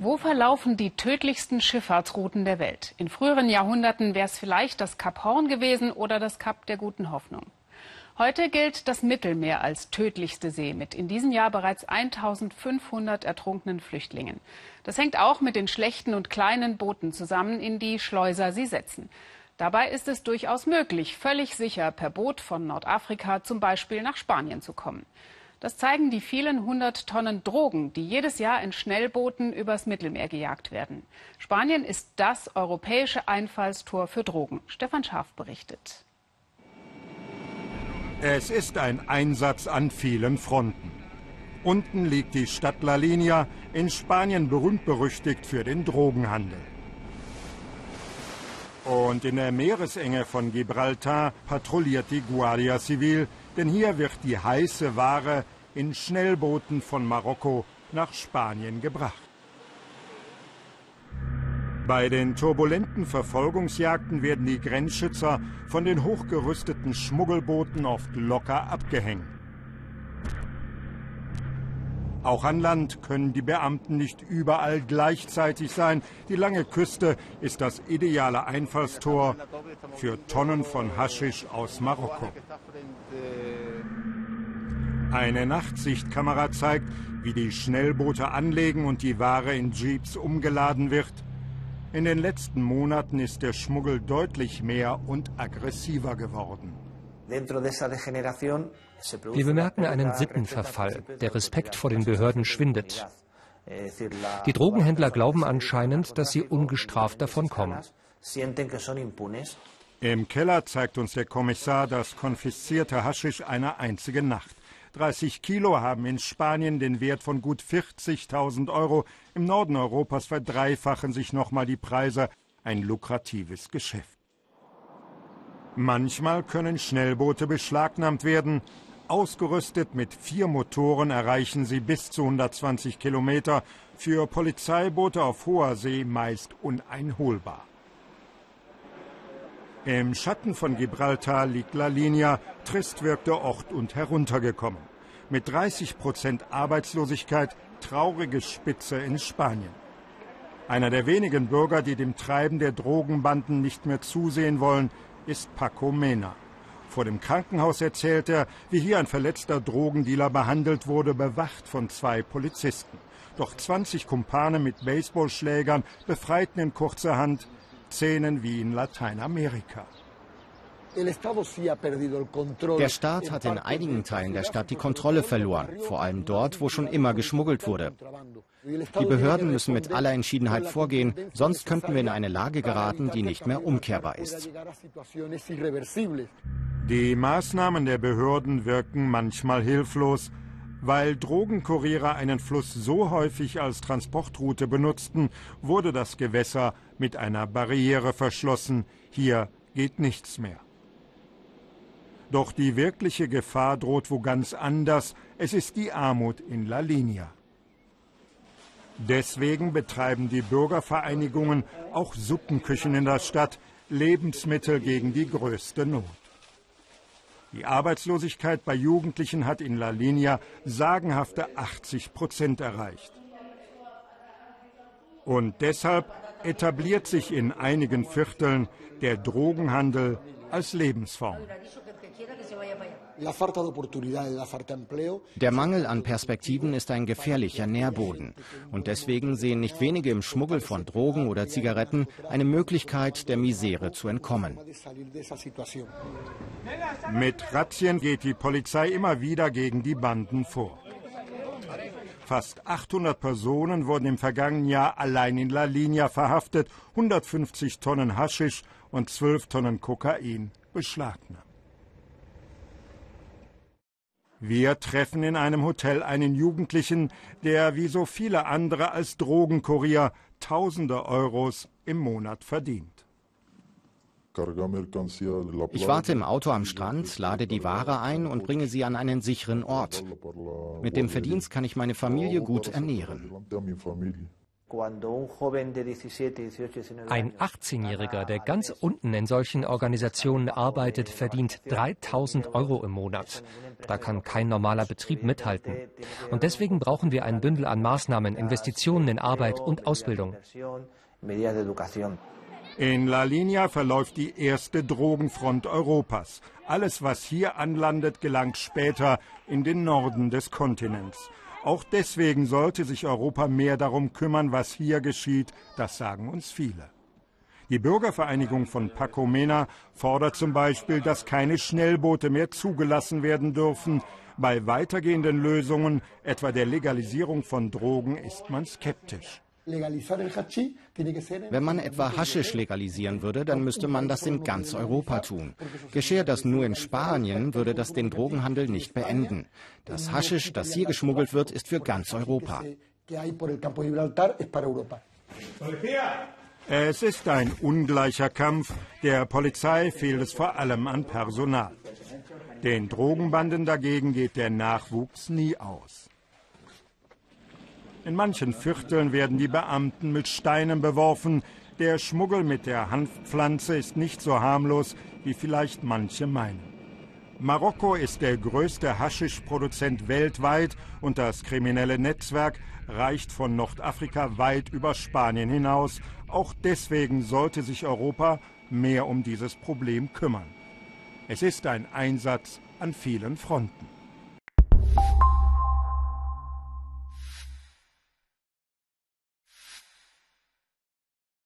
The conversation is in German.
Wo verlaufen die tödlichsten Schifffahrtsrouten der Welt? In früheren Jahrhunderten wäre es vielleicht das Kap Horn gewesen oder das Kap der Guten Hoffnung. Heute gilt das Mittelmeer als tödlichste See mit in diesem Jahr bereits 1500 ertrunkenen Flüchtlingen. Das hängt auch mit den schlechten und kleinen Booten zusammen, in die Schleuser sie setzen. Dabei ist es durchaus möglich, völlig sicher per Boot von Nordafrika zum Beispiel nach Spanien zu kommen. Das zeigen die vielen hundert Tonnen Drogen, die jedes Jahr in Schnellbooten übers Mittelmeer gejagt werden. Spanien ist das europäische Einfallstor für Drogen. Stefan Scharf berichtet. Es ist ein Einsatz an vielen Fronten. Unten liegt die Stadt La Linea, in Spanien berühmt berüchtigt für den Drogenhandel. Und in der Meeresenge von Gibraltar patrouilliert die Guardia Civil, denn hier wird die heiße Ware in Schnellbooten von Marokko nach Spanien gebracht. Bei den turbulenten Verfolgungsjagden werden die Grenzschützer von den hochgerüsteten Schmuggelbooten oft locker abgehängt. Auch an Land können die Beamten nicht überall gleichzeitig sein. Die lange Küste ist das ideale Einfallstor für Tonnen von Haschisch aus Marokko. Eine Nachtsichtkamera zeigt, wie die Schnellboote anlegen und die Ware in Jeeps umgeladen wird. In den letzten Monaten ist der Schmuggel deutlich mehr und aggressiver geworden. Wir bemerken einen Sittenverfall. Der Respekt vor den Behörden schwindet. Die Drogenhändler glauben anscheinend, dass sie ungestraft davonkommen. Im Keller zeigt uns der Kommissar das konfiszierte Haschisch einer einzigen Nacht. 30 Kilo haben in Spanien den Wert von gut 40.000 Euro. Im Norden Europas verdreifachen sich nochmal die Preise. Ein lukratives Geschäft. Manchmal können Schnellboote beschlagnahmt werden. Ausgerüstet mit vier Motoren erreichen sie bis zu 120 Kilometer. Für Polizeiboote auf hoher See meist uneinholbar. Im Schatten von Gibraltar liegt La Linea, trist wirkt der Ort und heruntergekommen. Mit 30 Prozent Arbeitslosigkeit traurige Spitze in Spanien. Einer der wenigen Bürger, die dem Treiben der Drogenbanden nicht mehr zusehen wollen, ist Paco Mena. Vor dem Krankenhaus erzählt er, wie hier ein verletzter Drogendealer behandelt wurde, bewacht von zwei Polizisten. Doch 20 Kumpane mit Baseballschlägern befreiten in kurzer Hand Szenen wie in Lateinamerika. Der Staat hat in einigen Teilen der Stadt die Kontrolle verloren, vor allem dort, wo schon immer geschmuggelt wurde. Die Behörden müssen mit aller Entschiedenheit vorgehen, sonst könnten wir in eine Lage geraten, die nicht mehr umkehrbar ist. Die Maßnahmen der Behörden wirken manchmal hilflos, weil Drogenkuriere einen Fluss so häufig als Transportroute benutzten, wurde das Gewässer mit einer Barriere verschlossen. Hier geht nichts mehr. Doch die wirkliche Gefahr droht wo ganz anders. Es ist die Armut in La Linea. Deswegen betreiben die Bürgervereinigungen auch Suppenküchen in der Stadt, Lebensmittel gegen die größte Not. Die Arbeitslosigkeit bei Jugendlichen hat in La Linea sagenhafte 80 Prozent erreicht. Und deshalb etabliert sich in einigen Vierteln der Drogenhandel als Lebensform. Der Mangel an Perspektiven ist ein gefährlicher Nährboden. Und deswegen sehen nicht wenige im Schmuggel von Drogen oder Zigaretten eine Möglichkeit, der Misere zu entkommen. Mit Razzien geht die Polizei immer wieder gegen die Banden vor. Fast 800 Personen wurden im vergangenen Jahr allein in La Linea verhaftet, 150 Tonnen Haschisch und 12 Tonnen Kokain beschlagnahmt. Wir treffen in einem Hotel einen Jugendlichen, der wie so viele andere als Drogenkurier tausende Euros im Monat verdient. Ich warte im Auto am Strand, lade die Ware ein und bringe sie an einen sicheren Ort. Mit dem Verdienst kann ich meine Familie gut ernähren. Ein 18-Jähriger, der ganz unten in solchen Organisationen arbeitet, verdient 3000 Euro im Monat. Da kann kein normaler Betrieb mithalten. Und deswegen brauchen wir ein Bündel an Maßnahmen, Investitionen in Arbeit und Ausbildung. In La Linea verläuft die erste Drogenfront Europas. Alles, was hier anlandet, gelangt später in den Norden des Kontinents. Auch deswegen sollte sich Europa mehr darum kümmern, was hier geschieht, das sagen uns viele. Die Bürgervereinigung von Pacomena fordert zum Beispiel, dass keine Schnellboote mehr zugelassen werden dürfen. Bei weitergehenden Lösungen, etwa der Legalisierung von Drogen, ist man skeptisch. Wenn man etwa Haschisch legalisieren würde, dann müsste man das in ganz Europa tun. Geschehe das nur in Spanien, würde das den Drogenhandel nicht beenden. Das Haschisch, das hier geschmuggelt wird, ist für ganz Europa. Es ist ein ungleicher Kampf. Der Polizei fehlt es vor allem an Personal. Den Drogenbanden dagegen geht der Nachwuchs nie aus. In manchen Vierteln werden die Beamten mit Steinen beworfen. Der Schmuggel mit der Hanfpflanze ist nicht so harmlos, wie vielleicht manche meinen. Marokko ist der größte Haschischproduzent weltweit und das kriminelle Netzwerk reicht von Nordafrika weit über Spanien hinaus. Auch deswegen sollte sich Europa mehr um dieses Problem kümmern. Es ist ein Einsatz an vielen Fronten.